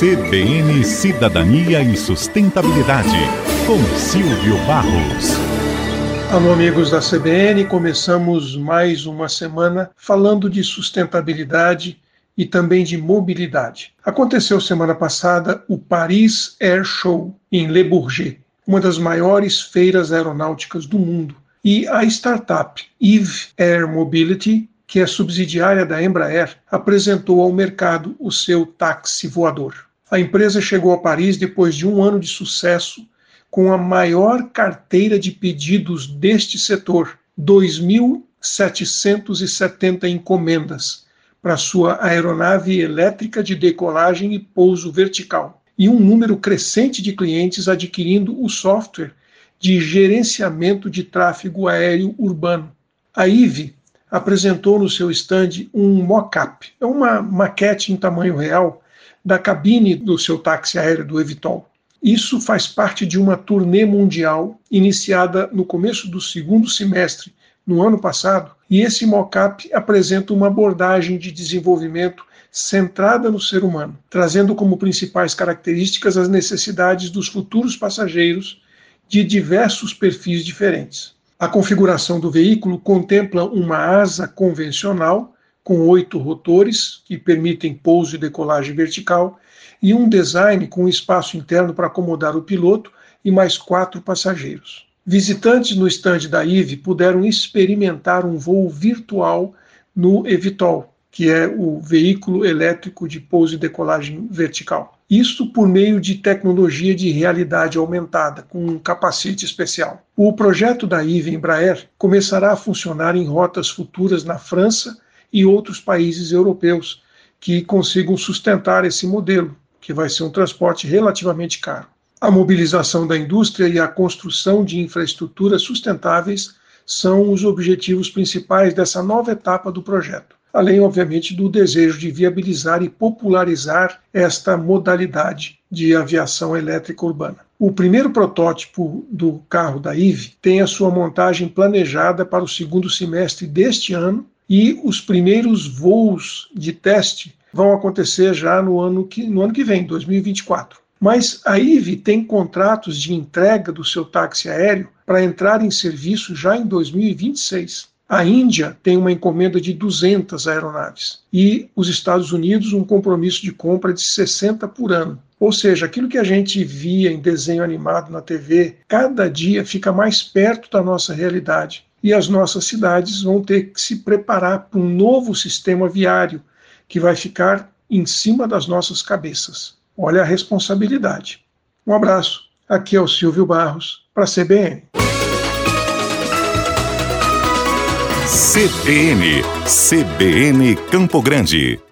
CBN Cidadania e Sustentabilidade, com Silvio Barros. Alô, amigos da CBN, começamos mais uma semana falando de sustentabilidade e também de mobilidade. Aconteceu semana passada o Paris Air Show em Le Bourget, uma das maiores feiras aeronáuticas do mundo. E a startup Eve Air Mobility que é subsidiária da Embraer, apresentou ao mercado o seu táxi voador. A empresa chegou a Paris depois de um ano de sucesso, com a maior carteira de pedidos deste setor, 2.770 encomendas para sua aeronave elétrica de decolagem e pouso vertical, e um número crescente de clientes adquirindo o software de gerenciamento de tráfego aéreo urbano. A IVE apresentou no seu estande um mock-up, é uma maquete em tamanho real da cabine do seu táxi aéreo do Evitol. Isso faz parte de uma turnê mundial iniciada no começo do segundo semestre no ano passado, e esse mock-up apresenta uma abordagem de desenvolvimento centrada no ser humano, trazendo como principais características as necessidades dos futuros passageiros de diversos perfis diferentes. A configuração do veículo contempla uma asa convencional com oito rotores que permitem pouso e decolagem vertical e um design com espaço interno para acomodar o piloto e mais quatro passageiros. Visitantes no estande da IVE puderam experimentar um voo virtual no Evitol, que é o veículo elétrico de pouso e decolagem vertical. Isso por meio de tecnologia de realidade aumentada, com um capacete especial. O projeto da IVE Embraer começará a funcionar em rotas futuras na França e outros países europeus que consigam sustentar esse modelo, que vai ser um transporte relativamente caro. A mobilização da indústria e a construção de infraestruturas sustentáveis são os objetivos principais dessa nova etapa do projeto além, obviamente, do desejo de viabilizar e popularizar esta modalidade de aviação elétrica urbana. O primeiro protótipo do carro da IVE tem a sua montagem planejada para o segundo semestre deste ano e os primeiros voos de teste vão acontecer já no ano que, no ano que vem, 2024. Mas a IVE tem contratos de entrega do seu táxi aéreo para entrar em serviço já em 2026. A Índia tem uma encomenda de 200 aeronaves e os Estados Unidos um compromisso de compra de 60 por ano. Ou seja, aquilo que a gente via em desenho animado na TV, cada dia fica mais perto da nossa realidade. E as nossas cidades vão ter que se preparar para um novo sistema viário que vai ficar em cima das nossas cabeças. Olha a responsabilidade. Um abraço. Aqui é o Silvio Barros, para a CBN. CBN, CBN Campo Grande.